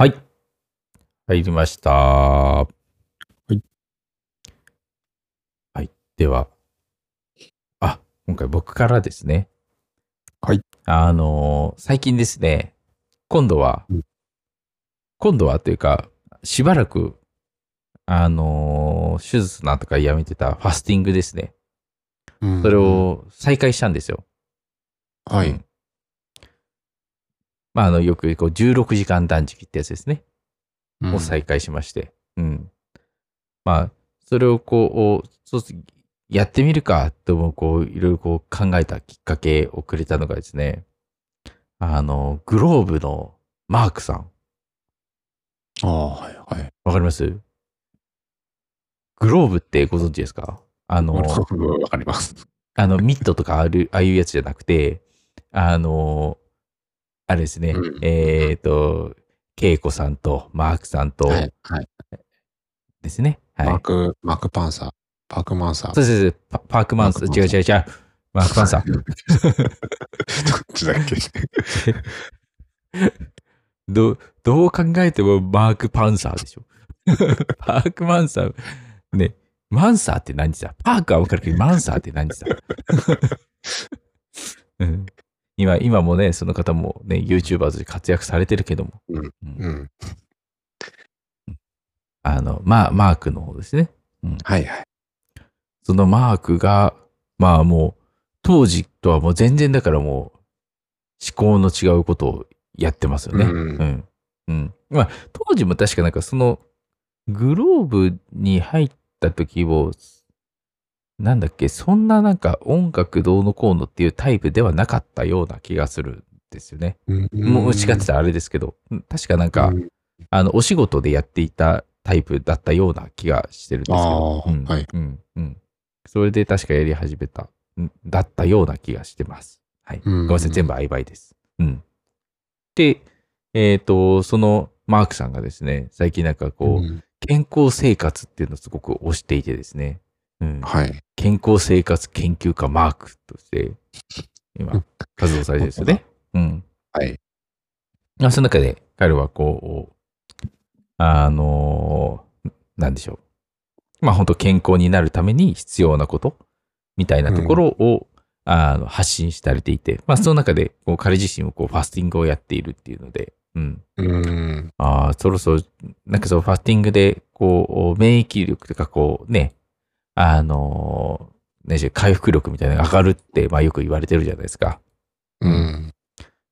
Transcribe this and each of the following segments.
はい。入りました。はいはい。では、あ、今回僕からですね。はい。あのー最近ですね、今度は、うん今度はというか、しばらく、あのー手術なんとかやめてたファスティングですね。うんそれ、を再開したんですよ。はいうん。まあ、あの、よくこう16時間断食ってやつですね。うんを再開しまして。うん。まあ、それをこう、そうすやってみるかとも、こう、いろいろこう考えたきっかけをくれたのがですね、あの、グローブのマークさん。ああ、はい、はい。わかります？グローブってご存知ですか？あの、わかります。あの、ミットとかある、ああいうやつじゃなくて、あの、あれですね、うんえっ、と、ケイコさんとマークさんとはい、はい。ですね。はい。マーク、マークパンサー、パークマンサー。そうですそうですパパークマンサー、違う違う違う。マークマンサー。どっちだっけ？どう、どう考えてもマークパンサーでしょ。パークマンサー。ね、マンサーって何さ？パークはわかるけど、マンサーって何さ、うん、今、今もね、その方もね、YouTubers で活躍されてるけども。うんうんうん。あの、まあ、マークの方ですね。はい、はい。そのマークが、まあもう、当時とはもう全然だからもう、思考の違うことをやってますよね。うんうん。うん。まあ、当時も確かなんかその、グローブに入った時を、なんだっけ、そんななんか音楽どうのこうのっていうタイプではなかったような気がするんですよね。もう違ってたらあれですけど、うん確かなんか、うんあの、お仕事でやっていたタイプだったような気がしてるんですけど。うんはいうん。うん。それで確かやり始めた、んだったような気がしてます。はい。うんごめんなさい。全部曖昧です。うん。で、えっ、と、そのマークさんがですね、最近なんかこう、うん健康生活っていうのをすごく推していてですね、うん。はい。健康生活研究家マークとして、今、活動されてるんですよね。うん。はい。まあ、その中で彼はこう、あのーなんでしょう。まあ本当健康になるために必要なことみたいなところを、あの発信されていて、まあその中でこう彼自身もこうファスティングをやっているっていうので、うん。うん。ああ、そろそろ、なんかそのファスティングで、こう、免疫力とかこうね、あのー、何でしょう回復力みたいなのが上がるって、まあよく言われてるじゃないですか。うん。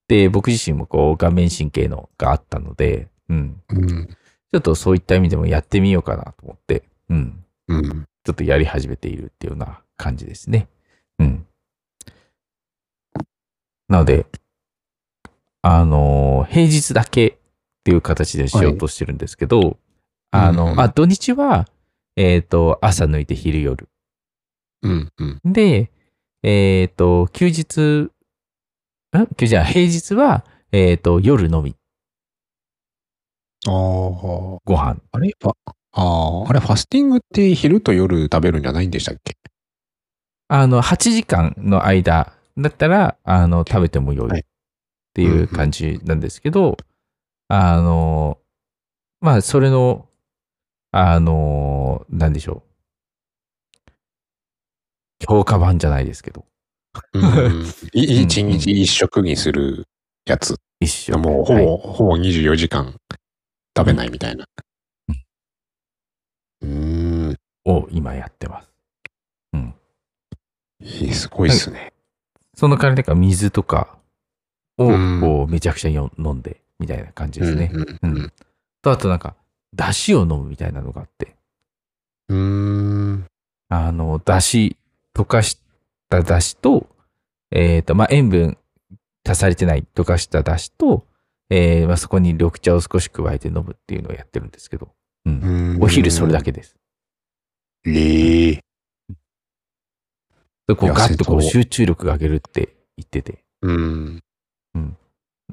で、僕自身もこう、顔面神経のがあったので、うん。うん。ちょっとそういった意味でもやってみようかなと思って、うん。うん。ちょっとやり始めているっていうような感じですね。うん。なので、あの、平日だけっていう形でしようとしてるんですけど、あの、うんあ、土日は、えっ、と、朝抜いて昼夜。うん。うん。で、えっ、と、休日、ん休日じゃない平日は、えっ、と、夜のみ、ああ。ご飯。あれああ、あれ、ファスティングって昼と夜食べるんじゃないんでしたっけ？あの、8時間の間だったら、あの、食べてもよはいいっていう感じなんですけど、あの、まあ、それの、あの、なんでしょう。強化版じゃないですけど、うん。い一日一食にするやつ。一緒。もう、ほはいぼ、ほぼ24時間食べないみたいな。うん。を今やってます。いいすごいっすね。その代わりなんか水とかをうんこうめちゃくちゃよ飲んでみたいな感じですね。うんうんと、あとなんか、出汁を飲むみたいなのがあって、うん。うん。あの、出汁、溶かした出汁と、えっ、と、まあ、塩分足されてない溶かした出汁と、えーまあ、そこに緑茶を少し加えて飲むっていうのをやってるんですけど、うん。お昼それだけです。ええ。でこうガッとこう集中力が上げるって言ってて、うん。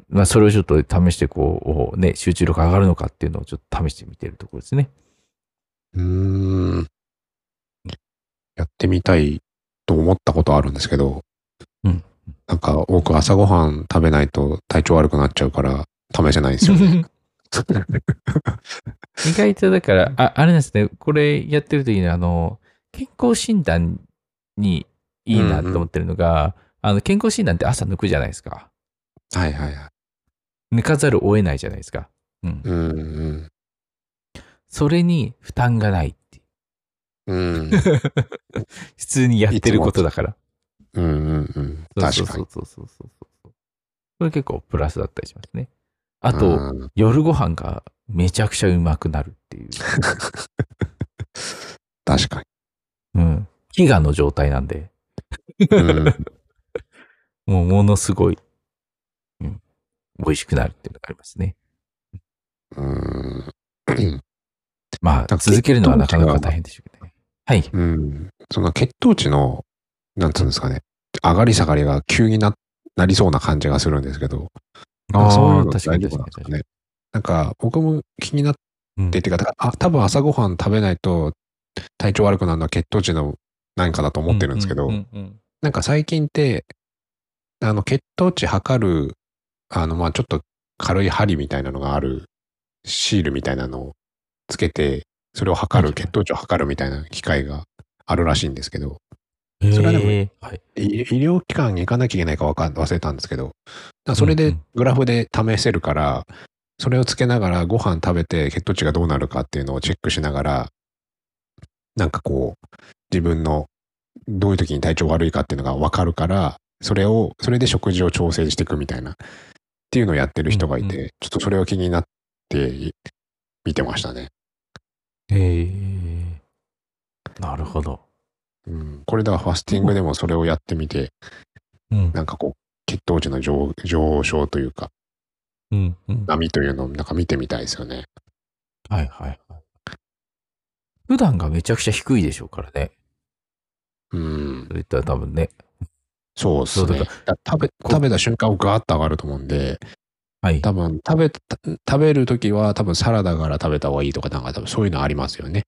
まあ、それをちょっと試して、こう、ね、集中力上がるのかっていうのをちょっと試してみてるところですね。うん。やってみたいと思ったことあるんですけど、うん。なんか僕朝ごはん食べないと体調悪くなっちゃうから試せないんですよね。意外とだから、あ、あれなんですね、これやってる時にあの、健康診断にいいなと思ってるのが、あの、健康診断って朝抜くじゃないですか。はいはいはい。抜かざるを得ないじゃないですか。うん。うんうん。それに負担がないっていう。うん。普通にやってることだから。うんうんうん。確かに。そうそうそうそうそれ結構プラスだったりしますね。あと、うん夜ご飯がめちゃくちゃうまくなるっていう。確かうん。飢餓の状態なんで、に。うん。もうものすごい、うん、美味しくなるっていうのがありますね。うん。まあ、続けるのはなかなか大変でしょうけどね。はい。うん。その血糖値の、なんつうんですかね、上がり下がりが急にな、なりそうな感じがするんですけど、なんかそういうの確かに大丈夫。なんですかね。なんか僕も気になっててか、だからあ多分朝ごはん食べないと体調悪くなるのは血糖値の何かだと思ってるんですけど、うんうんうんなんか最近って、あの血糖値測る、あのまあちょっと軽い針みたいなのがあるシールみたいなのをつけて、それを測る、血糖値を測るみたいな機械があるらしいんですけど、うんそれはでもはい。い医療機関に行かなきゃいけないかわかん忘れたんですけど、それでグラフで試せるから、それをつけながらご飯食べて血糖値がどうなるかっていうのをチェックしながら、なんかこう、自分のどういう時に体調悪いかっていうのがわかるから、それを、それで食事を調整していくみたいな、っていうのをやってる人がいて、うんうちょっとそれを気になって見てましたね。へえ。なるほど。うん、これではファスティングでもそれをやってみて、うん。なんかこう、血糖値の上上昇というか、うん。うん。波というのをなんか見てみたいですよね。はいはいはい。普段がめちゃくちゃ低いでしょうからね。うんそ。れ言ったら多分ね。そうですね食べ、食べた瞬間ガーッと上がると思うんで、はい。多分食べた、食べるときは多分サラダから食べた方がいいとか、なんか多分そういうのありますよね。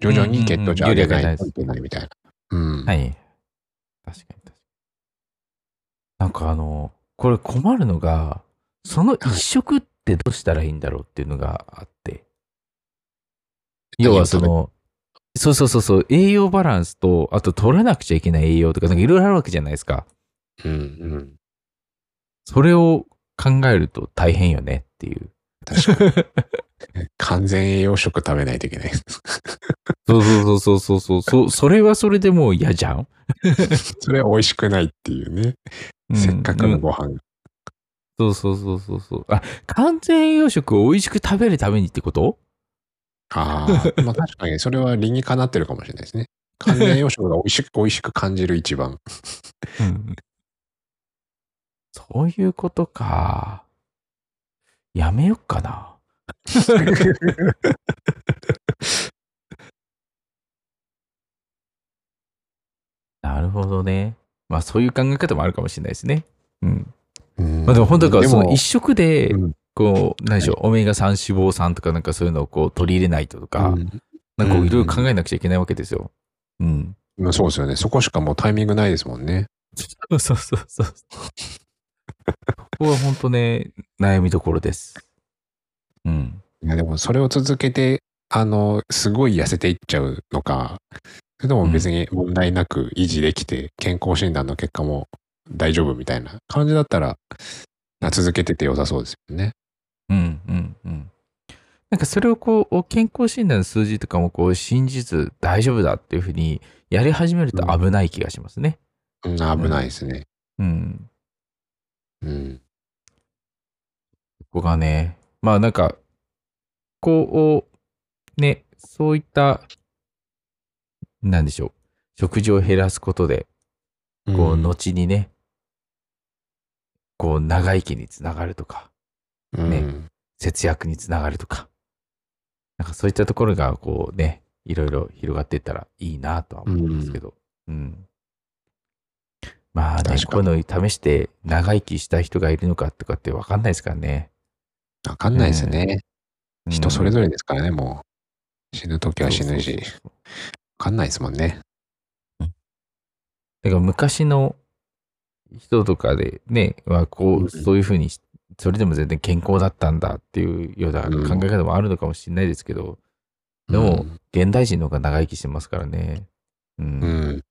徐々に血糖値上げないといけないみたいな。うん。はい。確かに確かに。なんかあの、これ困るのが、その一食ってどうしたらいいんだろうっていうのがあって。要はその、そうそうそうそう、栄養バランスと、あと取らなくちゃいけない栄養とか、なんかいろいろあるわけじゃないですか。うんうん。それを考えると大変よねっていう。確かに。完全栄養食食べないといけない。そうそうそうそうそうそう。それはそれでもう嫌じゃん、それは美味しくないっていうね。うんせっかくうんのご飯。そうそうそうそうそう。あ、完全栄養食を美味しく食べるためにってこと？あ あ、まあ確かにそれは理にかなってるかもしれないですね。完全栄養食が美味しく、美味しく感じる一番。うん。そういうことか。やめよっかな。なるほどね。まあそういう考え方もあるかもしれないですね。うん。うんまあでも本当だからそのも一食でうん、こう、何でしょう、オメガ3脂肪酸とかなんかそういうのをこう取り入れないととか、うんなんかいろいろ考えなくちゃいけないわけですよ。うん。まあそうですよね。そこしかもうタイミングないですもんね。そうそうそうそう。ここは本当ね、悩みどころです。うん。いやでもそれを続けて、あの、すごい痩せていっちゃうのか、それとも別に問題なく維持できて、健康診断の結果も大丈夫みたいな感じだったら、続けてて良さそうですよね。うんうんうん。なんかそれをこう、健康診断の数字とかもこう信じず大丈夫だっていうふうにやり始めると危ない気がしますね。うん、危ないですね。うん。うん。ここがね、まあなんか、こう、ね、そういった、なんでしょう、食事を減らすことで、こう、うん後にね、こう、長生きにつながるとか、ねうん節約につながるとか、なんかそういったところが、こうね、いろいろ広がっていったらいいなとは思うんですけど、うん。まあね、こういうのを試して長生きした人がいるのかとかってわかんないですからね。わかんないですね。うん人それぞれですからね、もう。死ぬときは死ぬし。わそうそうそうかんないですもんね。だから昔の人とかでね、はこう、うんそういうふうにしそれでも全然健康だったんだっていうような考え方もあるのかもしれないですけど、でも、現代人の方が長生きしてますからね。うん。うん。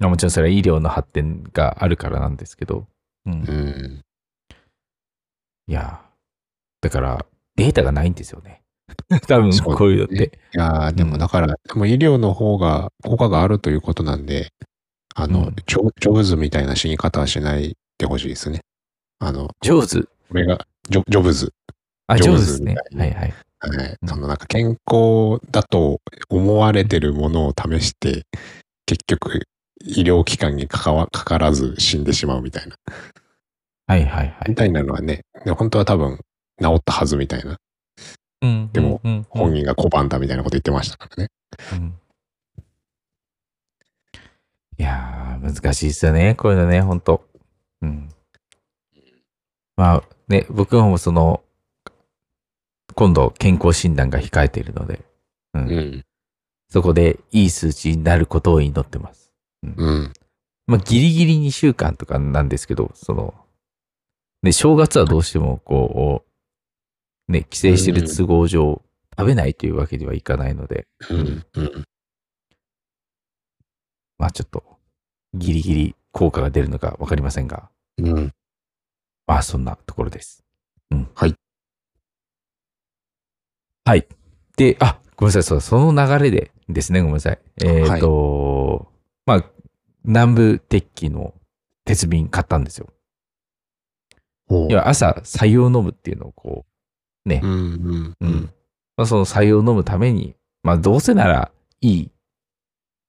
まあもちろんそれは医療の発展があるからなんですけど。うん。うん。いやーだから、データがないんですよね。多分、こういうのって。いやーでもだから、でも医療の方が効果があるということなんで、あの、うんジョブズみたいな死に方はしないでほしいですね。あの、上手。これが、ジョジョブズ。あ、上手上手ですね。はいはい。はい。うんそのなんか健康だと思われてるものを試して、結局医療機関にかかわかからず死んでしまうみたいな。はいはいはい。みたいなのはね、で本当は多分治ったはずみたいな。うん。でも本人が拒んだみたいなこと言ってましたからね。うんいやー、難しいですよね。こういうのね、ほんと。うん。まあね、僕もその、今度健康診断が控えているので、うんうん。そこでいい数値になることを祈ってます。うん。まあ、ギリギリ2週間とかなんですけど、その、ね、正月はどうしてもこう、ね、帰省してる都合上、食べないというわけにはいかないので、うん。うん。まあちょっと、ギリギリ効果が出るのかわかりませんが、うん。まあそんなところです。うん。はい。はい。で、あ、ごめんなさい、そうその流れでですね、ごめんなさい。えっ、と、まあ、南部鉄器の鉄瓶買ったんですよ。ほう要は朝、採用飲むっていうのをこう、ねう、ん。うん。うん。まあその採用を飲むために、まあどうせならいい、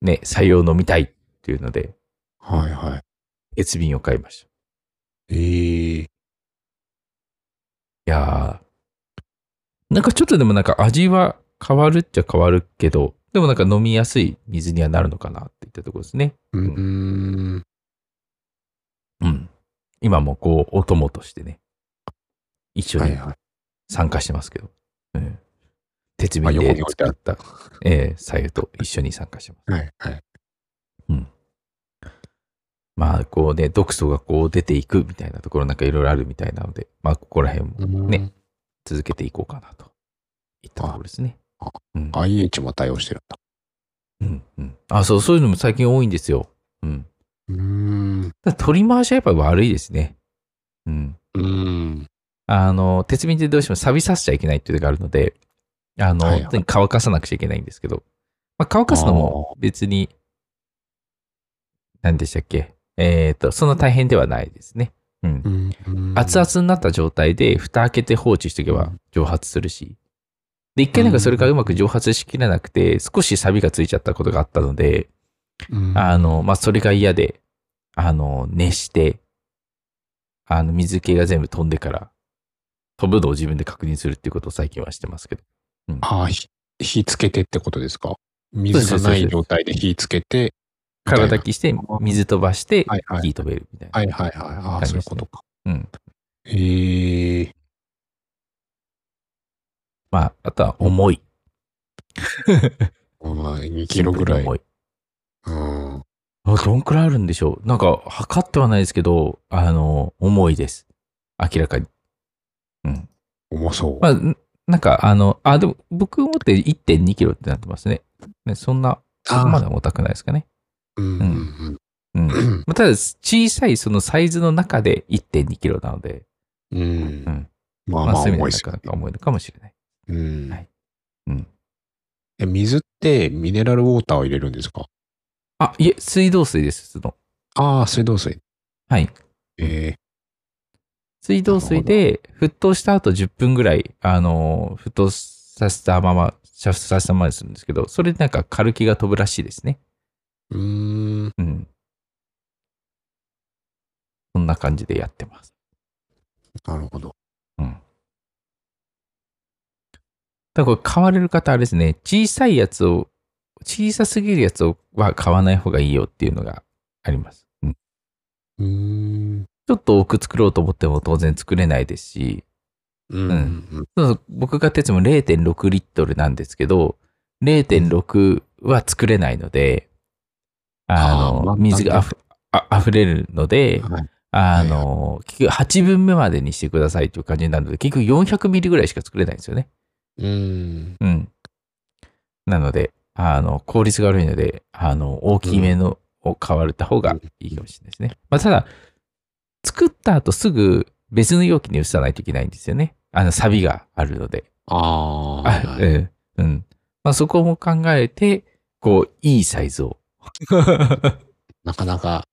ね、採用を飲みたいっていうので、はいはい。鉄瓶を買いました。ええいやー、なんかちょっとでもなんか味は変わるっちゃ変わるけど、でもなんか飲みやすい水にはなるのかなっていったところですね。うーん。うん。今もこう、お供としてね、一緒にはいはい。参加してますけど。うん鉄まあ瓶で作った、えー、左右と一緒に参加してます。はいはい。まあ、こうね、毒素がこう出ていくみたいなところなんかいろいろあるみたいなので、まあ、ここら辺もね続けていこうかなといったところですね。あうん。IH も対応してるんだ。うん。うん。あ、そう、そういうのも最近多いんですよ。うん。うーん。取り回しはやっぱり悪いですね。うん。うーん。あの、鉄瓶ってどうしても錆びさせちゃいけないっていうのがあるので、あの、はいはい乾かさなくちゃいけないんですけど、まあ、乾かすのも別に、何でしたっけ？えっ、と、そんな大変ではないですね。うん。うん熱々になった状態で蓋開けて放置しておけば蒸発するし。で、一回なんかそれがうまく蒸発しきれなくて、少し錆がついちゃったことがあったので、うんあの、まあ、それが嫌で、あの、熱して、あの、水気が全部飛んでから、飛ぶのを自分で確認するっていうことを最近はしてますけど。ああ、ひ火つけてってことですか？水がない状態で火つけて、体きして、水飛ばして火飛べるみたいな。はいはいはい。ああ、そういうことか。うん。へえ。まあ、あとは重い。まあ、2キロぐらい。重い。うん。あどんくらいあるんでしょうなんか、測ってはないですけど、あの、重いです。明らかに。うん。重そう。まあ、んなんか、あの、あ、でも、僕持って1.2キロってなってますね。ねそんな、そこまで重たくないですかね。うんうんうん。うん。まあただ、小さいそのサイズの中で1.2キロなので、うんうん。まあまあ重いのかもしれない。うんはいうん。え水ってミネラルウォーターを入れるんですか？あ、いえ、水道水です、その。ああ、水道水。はい。え水道水で沸騰した後10分ぐらい、あの、沸騰させたまま、煮沸させたままにするんですけど、それでなんかカルキが飛ぶらしいですね。ー、うーん。うん。そんな感じでやってます。なるほど。うん。だからこれ買われる方あれですね、小さいやつを、小さすぎるやつをは買わない方がいいよっていうのがあります。うん。うーん。ちょっと多く作ろうと思っても当然作れないですし、うん。うん僕が鉄も0.6リットルなんですけど、0.6は作れないので、あの、水があふれるので、はいあの、結局8分目までにしてくださいという感じになるので、結局400ミリぐらいしか作れないんですよね。うん。うん。なので、あの、効率が悪いので、あの、大きめのを買われた方がいいかもしれないですね。まあ、ただ、作った後すぐ別の容器に移さないといけないんですよね。あの、錆があるので。ああ。うん。まあ、そこも考えて、こう、いいサイズを。なかなか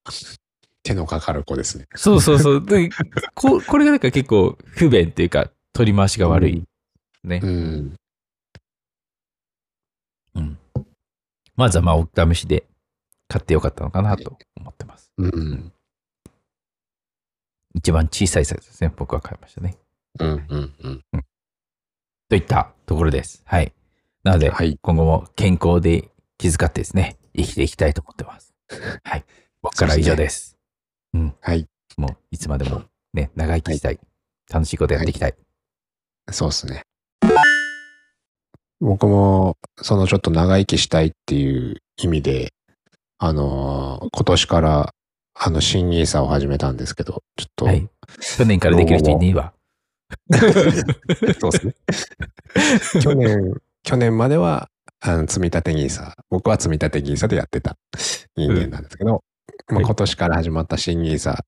手のかかる子ですね。そうそうそう。でここれがなんか結構不便っていうか、取り回しが悪い。ねう。ん。うん。まずはまあ、お試しで買ってよかったのかなと思ってます。うん。一番小さいサイズですね。僕は買いましたね。うん。うん。うん。といったところです。はい。なので、はい今後も健康で気遣ってですね、生きていきたいと思ってます。はい。僕からは以上です。はい。もう、いつまでもね、長生きしたい。楽しいことやっていきたい。そうですね。僕も、そのちょっと長生きしたいっていう意味で、あのー今年から、あの、新ニーサを始めたんですけど、ちょっと、はい。去年からできる人いねえわ。そうですね。去年、去年までは、あの積み立てニーサ僕は積み立てニーサでやってた人間なんですけど、まあ、はい。今年から始まった新ニーサ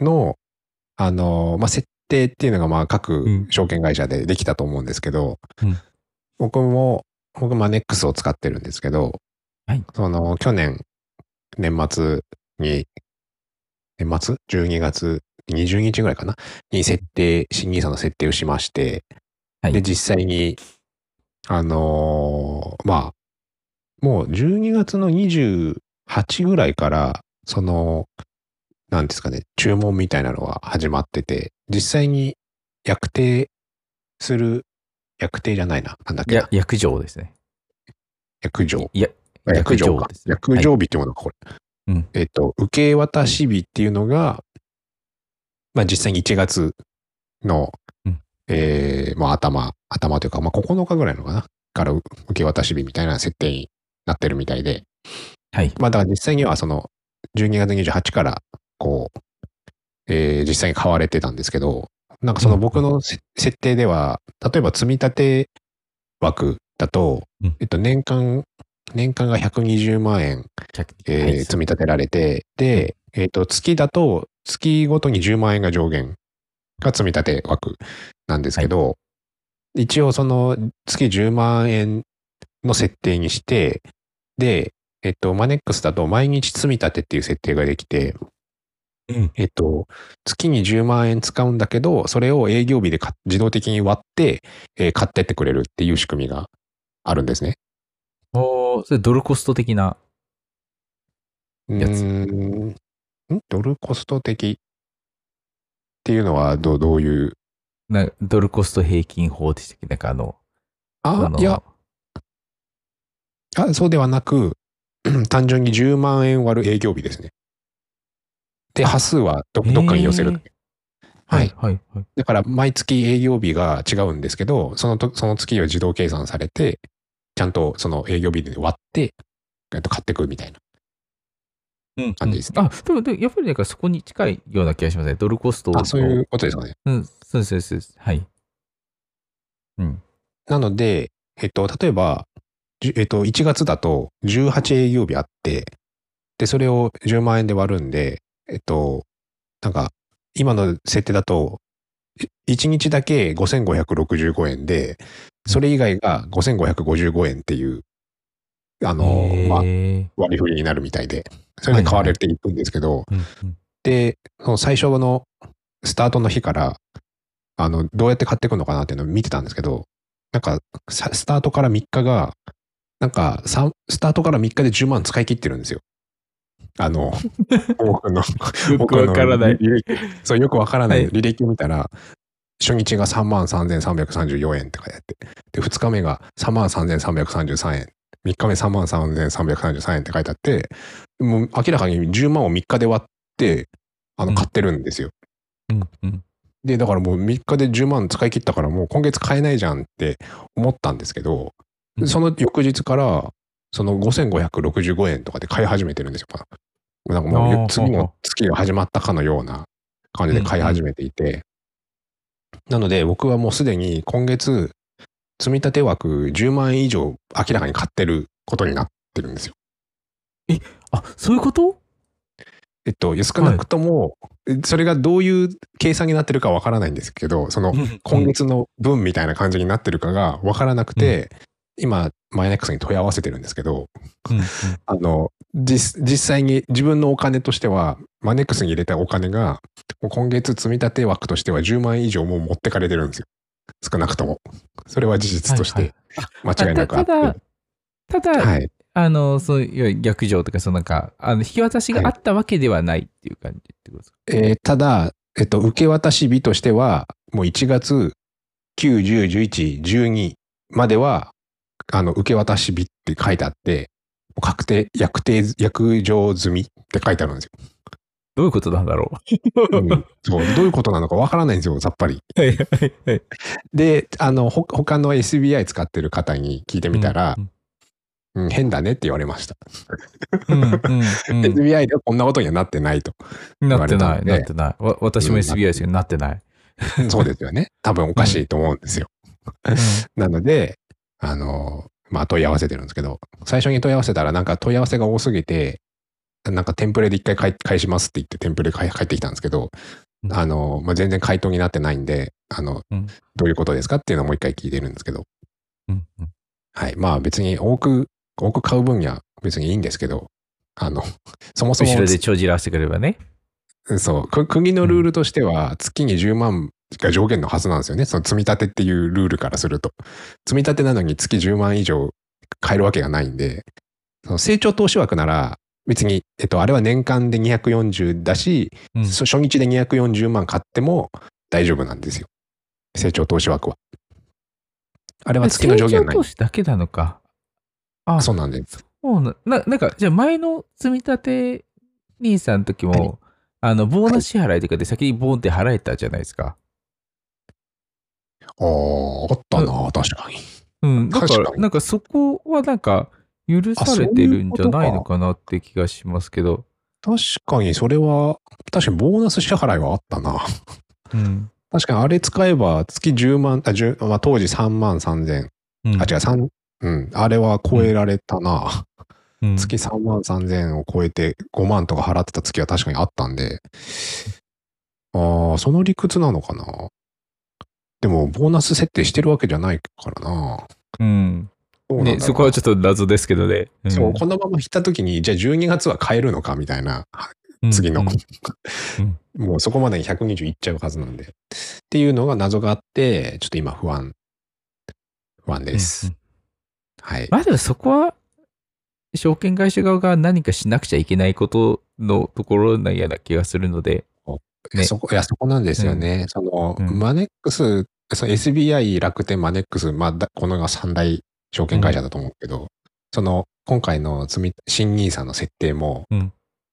の、あのーまあ、設定っていうのが、まあ、各うん。証券会社でできたと思うんですけど、うん。僕も、僕、マネックスを使ってるんですけど、はい。その、去年、年末に、年末 ?12 月？20日ぐらいかな？に設定、新ニーサの設定をしまして、はい。で、実際に、あのーまあ、もう12月の28ぐらいから、その、なんですかね、注文みたいなのが始まってて、実際に薬定する、薬定じゃないな、なんだっけなや、薬状ですね。薬状。いや、あ薬状か薬状ですね薬状日っていうものがこれ。うんえっと、受け渡し日っていうのが、まあ実際に1月の、うんえーまあ頭、頭というか、まあ9日ぐらいのかな？から受け渡し日みたいな設定になってるみたいで、はい。まあだから実際にはその12月28からこう、えー実際に買われてたんですけど、なんかその僕のせ設定では、例えば積み立て枠だと、うん。えっと年間、年間が120万円、えーはい。積み立てられて、で、えっと月だと月ごとに10万円が上限が積み立て枠なんですけど、一応その月10万円の設定にして、で、えっと、マネックスだと毎日積み立てっていう設定ができて、うんえっと、月に10万円使うんだけど、それを営業日でか自動的に割って、えー買ってってくれるっていう仕組みがあるんですね。おーそれドルコスト的な。やつうーんん？ドルコスト的っていうのはどうどういうなドルコスト平均法でしたっけ？なんかあの、のあいや、あそうではなく、単純に10万円割る営業日ですね。で、あ端数はどどっかに寄せる。はい。はい、はい。だから、毎月営業日が違うんですけど、そのとその月は自動計算されて、ちゃんとその営業日で割って、えっと買ってくるみたいな。うん感じですねあ、でも、でもやっぱりなんかそこに近いような気がしますね。ドルコストあ、そういうことですかね。うん、そうです、そうです。はい。うん。なので、えっと、例えば、えっと、1月だと18営業日あって、で、それを10万円で割るんで、えっと、なんか、今の設定だと、1日だけ5565円で、それ以外が5555円っていう、あの、まあ、割り振りになるみたいで、それで買われていくんですけど、で、その最初のスタートの日から、あの、どうやって買っていくのかなっていうのを見てたんですけど、なんか、さスタートから3日が、なんか、スタートから3日で10万使い切ってるんですよ。あの、僕の、よくわからない。そう、よくわからないはい履歴を見たら、初日が3万3334円って書いてあって、で、2日目が3万3333円、3日目3万3333円って書いてあって、もう明らかに10万を3日で割って、あの、うん買ってるんですよ。うんうんで、だからもう3日で10万使い切ったからもう今月買えないじゃんって思ったんですけど、うんその翌日から、その5565円とかで買い始めてるんですよ。なんかもう次の月が始まったかのような感じで買い始めていて、なので僕はもうすでに今月、積み立て枠10万円以上明らかに買ってることになってるんですよ。あ、そういうこと？えっと、少なくとも、それがどういう計算になってるかわからないんですけど、その今月の分みたいな感じになってるかがわからなくて、今、マイネックスに問い合わせてるんですけど、うんうんあの、実実際に自分のお金としては、マネックスに入れたお金が、今月積み立て枠としては10万円以上もう持ってかれてるんですよ。少なくとも。それは事実としはいて間違いなくあって。ただただ、はい。あの、そういう逆上とか、そのなんか、あの引き渡しがあったわけではないっていう感じってことですか、えーただ、えっと、受け渡し日としては、もう1月9、10、11、12までは、あの、受け渡し日って書いてあって、確定、約定、約定済みって書いてあるんですよ。どういうことなんだろう？んそう、どういうことなのかわからないんですよ、さっぱり。う。はいはいはい。で、あの、ほ他の SBI 使ってる方に聞いてみたら、うんうん変だねって言われました。うんうんうん SBI ではこんなことにはなってないと。なってない、なってない。わ私もうん SBI ですけど、なってない。そうですよね。多分おかしいと思うんですよ。なので、あの、まあ、問い合わせてるんですけど、最初に問い合わせたら、なんか問い合わせが多すぎて、なんかテンプレで一回返返しますって言ってテンプレ返返ってきたんですけど、うんあの、まあ、全然回答になってないんで、あの、うんどういうことですかっていうのをもう一回聞いてるんですけど、うんうんはい。まあ別に多く、多く買う分には別にいいんですけど、あの、そもそも後ろで帳尻合わせてくればね。そう、く国のルールとしては、月に10万が上限のはずなんですよね。その積み立てっていうルールからすると。積み立てなのに月10万以上買えるわけがないんで、その成長投資枠なら、別に、えっと、あれは年間で240だし、うんそ初日で240万買っても大丈夫なんですよ。成長投資枠は。あれは月の上限ない成長投。資だけなのか。あ、そうなんです。そうな、ななんか、じゃあ前の積み立て兄さんの時も、はいあの、ボーナス支払いとかで先にボーンって払えたじゃないですか。ああ、あったな、確かに。うん。だから、確かになんかそこはなんか、許されてるんじゃないのかなって気がしますけど。確かにそれは、確かにボーナス支払いはあったな。うん。確かにあれ使えば月10万、あ、10まあ、当時3万3千、うん、あ、違う、3、うん、あれは超えられたな。うん、月3万3千を超えて5万とか払ってた月は確かにあったんで、ああ、その理屈なのかな。でも、ボーナス設定してるわけじゃないからな。うん。そね、そこはちょっと謎ですけどね。んそう、このまま引った時に、じゃあ12月は買えるのかみたいな、次の。うん もうそこまでに120いっちゃうはずなんで。っていうのが謎があって、ちょっと今不安。不安です。うんうんはい。まあでもそこは、証券会社側が何かしなくちゃいけないことのところなような気がするので、ねそこ、いや、そこなんですよね。その、うんマネックス、その SBI、楽天、マネックス、まあ、だこのが三大証券会社だと思うけど、その、今回の積み、新ニーサの設定も、うん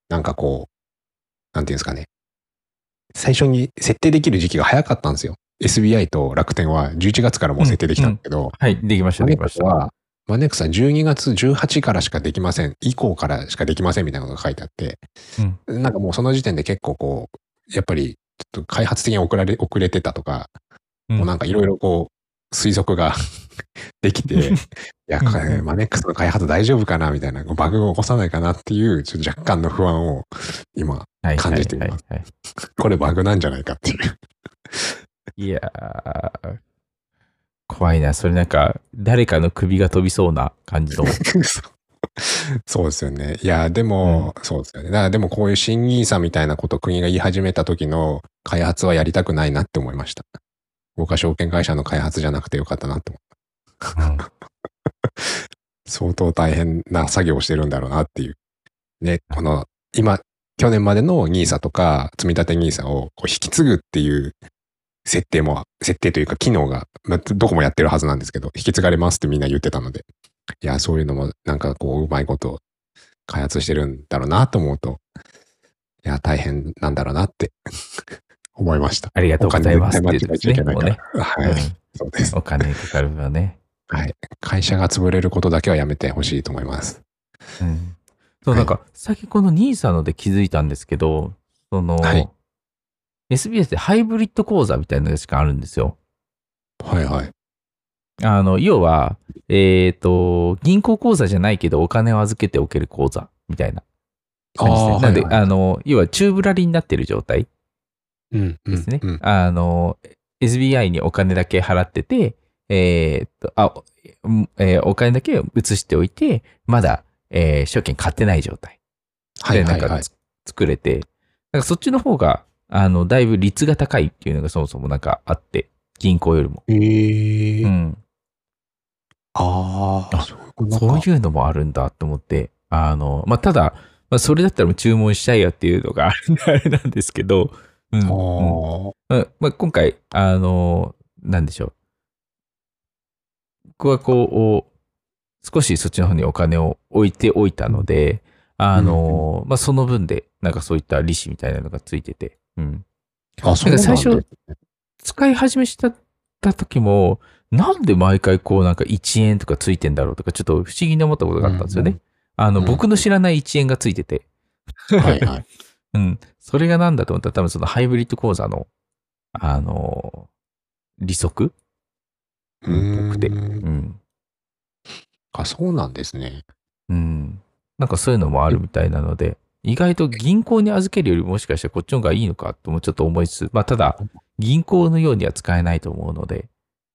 なんかこう、なんていうんですかね。最初に設定できる時期が早かったんですよ。SBI と楽天は11月からもう設定できたんだけど、はい、できました、できました。マネックスは12月18からしかできません、以降からしかできませんみたいなことが書いてあって、なんかもうその時点で結構こう、やっぱりちょっと開発的に遅られ遅れてたとか、うん。もうなんかいろいろこう推測が できて、いや、うんうん。マネックスの開発大丈夫かなみたいな、バグを起こさないかなっていう、ちょっと若干の不安を今、はい。感じています。これバグなんじゃないかっていう。いやー、怖いな。それなんか、誰かの首が飛びそうな感じの。そうですよね。いや、でも、そうですよね。だからでもこういう新ニーサみたいなことを国が言い始めた時の開発はやりたくないなって思いました。僕は証券会社の開発じゃなくてよかったなって思う。相当大変な作業をしてるんだろうなっていう。ね、この、今、去年までの NISA とか、積立 NISA をこう引き継ぐっていう設定も、設定というか機能が、まあどこもやってるはずなんですけど、引き継がれますってみんな言ってたので、いや、そういうのもなんかこう、うまいこと開発してるんだろうなと思うと、いや、大変なんだろうなって 思いました。ありがとうございますお金絶対間違えちゃいね。はい、うんそうです。お金かかるわね。はい。会社が潰れることだけはやめてほしいと思います。うんそう、はいなんか、最近この NISA ので気づいたんですけど、その、はいってハイブリッド口座みたいなのがしかあるんですよ。はいはい。あの、要は、えっ、と、銀行口座じゃないけどお金を預けておける口座みたいな感じで。なんで、はいはいあの、要は宙ぶらりになってる状態うん。うんですね。うんあの、SBI にお金だけ払ってて、えーっと、あ、うんえーお金だけ移しておいて、まだ、えー証券買ってない状態はいで、なはいはい。んかつ作れて、なんかそっちの方が、あの、だいぶ率が高いっていうのがそもそもなんかあって、銀行よりも。ええうん。ああ、あそうそういうのもあるんだと思って、あの、まあ、ただ、まあ、それだったら注文したいよっていうのがあれなんですけど、うん。うんあまあまあ、今回、あの、なんでしょう。僕はこう、少しそっちの方にお金を置いておいたので、あの、まあ、その分で、なんかそういった利子みたいなのがついてて、うん。あ、あ、そうなんだ。最初使い始めしたた時も、なんで毎回こうなんか1円とかついてんだろうとか、ちょっと不思議に思ったことがあったんですよね。うんあの、うん僕の知らない1円がついてて、はいはい。うん。それが何だと思ったら、多分そのハイブリッド講座の、あの、利息？っぽくて。ううんん。あ、そうなんですね。うん。なんかそういうのもあるみたいなので、意外と銀行に預けるよりもしかしたらこっちの方がいいのかともちょっと思いつつ、まあただ、銀行のようには使えないと思うので、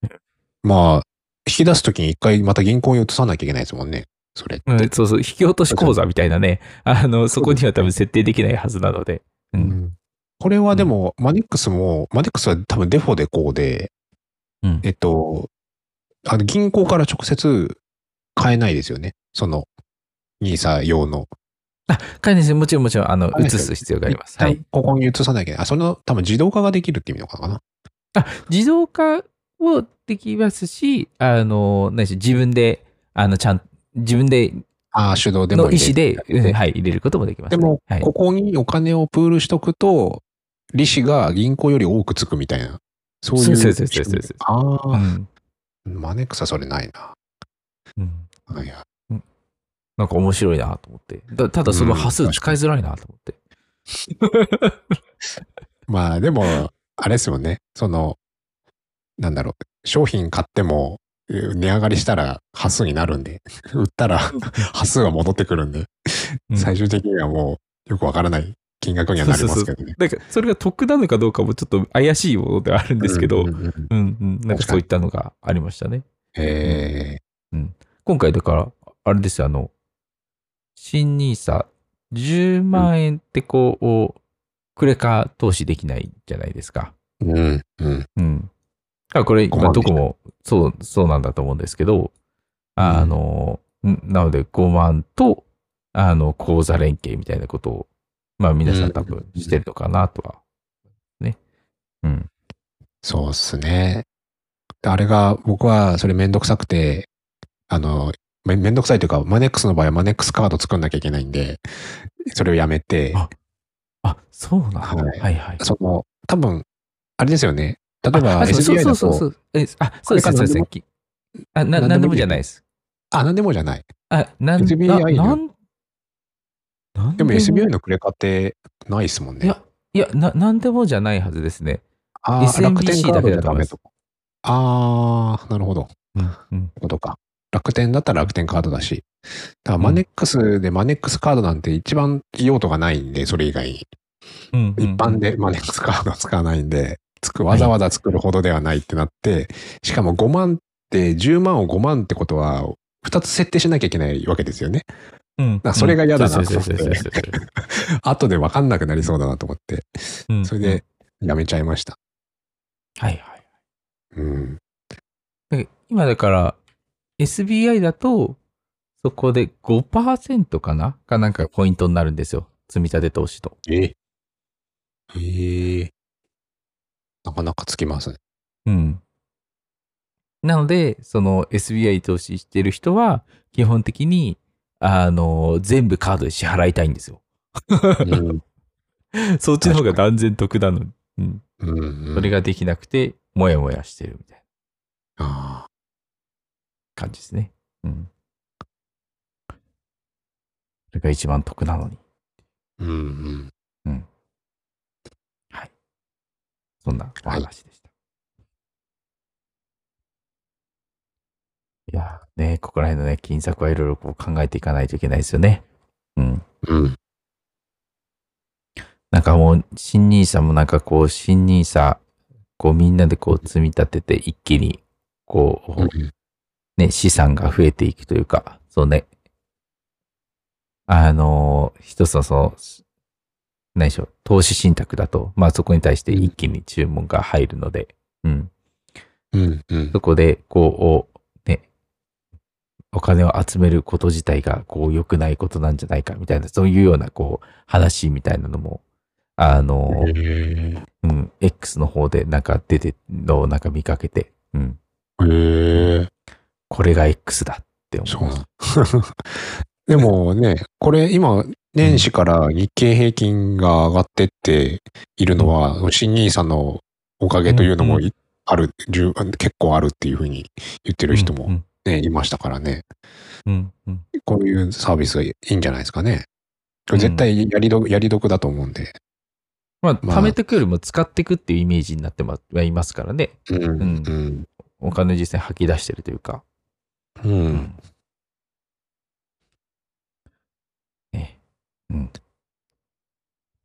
まあ、引き出すときに一回また銀行に移さなきゃいけないですもんね。それ。うん、そうそう、引き落とし口座みたいなね、あの、そこには多分設定できないはずなので、う。うんんこれはでも、マネックスも、マネックスは多分デフォでこうで、うん。えっと、あの銀行から直接買えないですよね。その、ニーサ用の。飼い主もちろんもちろん、あの、はい移す必要があります。はい。ここに移さなきゃいけない。あ、その、多分自動化ができるって意味のかな？自動化をできますし、あの、何でし自分で、あの、ちゃん、自分でああ、手動でもの意思で、はい、入れることもできます、ね。でもはい、ここにお金をプールしとくと、利子が銀行より多くつくみたいな。そういう。そうそうそうそうそうあうあ、んマネックスはそれないな。うんはいはいなんか面白いなと思って。だただその端数使いづらいなと思って。まあでも、あれですもんね。その、なんだろう。商品買っても、えー値上がりしたら端数になるんで、売ったら 端数は戻ってくるんで、うん最終的にはもうよくわからない金額にはなりますけどね。なんか、それが得なのかどうかもちょっと怪しいものではあるんですけど、うんんううんうんうん、なんかそういったのがありましたね。え今回だから、あれですよ、あの、新ニーサ10万円ってこう、クレカ投資できないじゃないですか。ー、うん、うん。うん。あこれ、5今万どこもそう、そうなんだと思うんですけど、あの、んなので5万と、あの、口座連携みたいなことを、まあ皆さん多分してるのかなとは。ね。うん。そうっすね。あれが、僕はそれめんどくさくて、あの、めめんどくさいというか、マネックスの場合はマネックスカード作んなきゃいけないんで、それをやめて、ああ、そうなんだ。ははいいはいはい。その、多分、あれですよね。例えばあそうそう SBI だと、そうそう。えあ、そうです、そうですあ、な、なんでもじゃないです。あ、なんでもじゃない。あ、なん、SBI ななん、なんでも SBI のクレカってないですもんね。いや、いや、な、なんでもじゃないはずですね。あー SMBC 楽天カードじゃダメだけだと。あー、なるほど。うん。うん。ことか。楽天だったら楽天カードだし。だからマネックスでマネックスカードなんて一番用途がないんで、それ以外に。うん。一般でマネックスカード使わないんで、つく、わざわざ作るほどではないってなって、しかも5万って、10万を5万ってことは、2つ設定しなきゃいけないわけですよね。うん。らそれが嫌だなと思って後で分かんなくなりそうだなと思って、うんそれでやめちゃいました。はいはい。うん。で今だから、SBI だと、そこで5%かな？かなんかポイントになるんですよ。積み立て投資と。え？ええなかなかつきますね。うん。なので、その SBI 投資してる人は、基本的に、あの、全部カードで支払いたいんですよ。うん。そっちの方が断然得なのに。うん。うん、うん。それができなくて、もやもやしてるみたいなあ感じですね。うん。それが一番得なのに。ーうんうん。うん。はい。そんなお話でした。い、やーね、ここら辺のね、金策はいろいろこう考えていかないといけないですよね。うん。うん。なんかもう、新ニーサもなんかこう、新ニーサ、こうみんなでこう積み立てて一気に、こう、うんね、資産が増えていくというか、そうね。あのー一つのその、何でしょう、投資信託だと、まあそこに対して一気に注文が入るので、うん。うん。うんそ。こで、こう、ね、お金を集めること自体が、こう、良くないことなんじゃないか、みたいな、そういうような、こう、話みたいなのも、あの、へうん、X の方でなんか出てのをなんか見かけて、うん、え。へえ。これが X だって思そう でもね、これ今、年始から日経平均が上がってっているのは、新ニーサのおかげというのもいある、十結構あるっていうふうに言ってる人もうん、ね、いましたからね。うん、うん。こういうサービスいいんじゃないですかね。絶対やりど、やり得だと思うんで。まあ、まあ貯めてくよりも使っていくっていうイメージになってはいますからね。うん。うんうん。お金実際吐き出してるというか。う。。うんね。うん。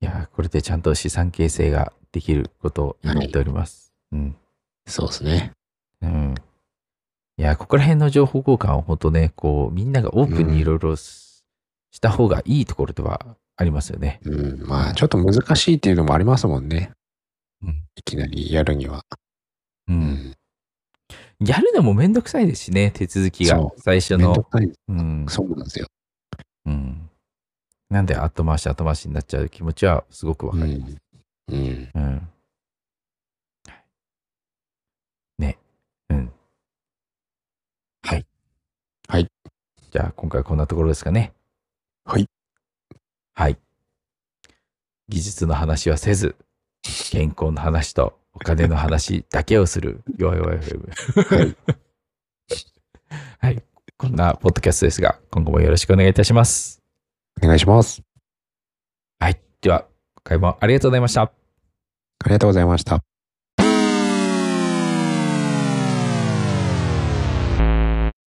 いやー、これでちゃんと資産形成ができることを祈っております。うん。そうですね。うん。いや、ここら辺の情報交換は本当ね、こう、みんながオープンにいろいろした方がいいところではありますよね。うん。まあ、ちょっと難しいっていうのもありますもんね。うん。いきなりやるには。う。うんん。やるのもめんどくさいですしね、手続きが最初の。めんどくさい。うん。そうなんですよ。うん。なんで後回し後回しになっちゃう気持ちはすごくわかります。うん。うん。ね。うん。はい。はい。じゃあ今回はこんなところですかね。はい。はい。技術の話はせず、健康の話とお金の話だけをする、弱い弱い FM。はい。こんなポッドキャストですが、今後もよろしくお願いいたします。お願いします。はい。では、今回もありがとうございました。ありがとうございました。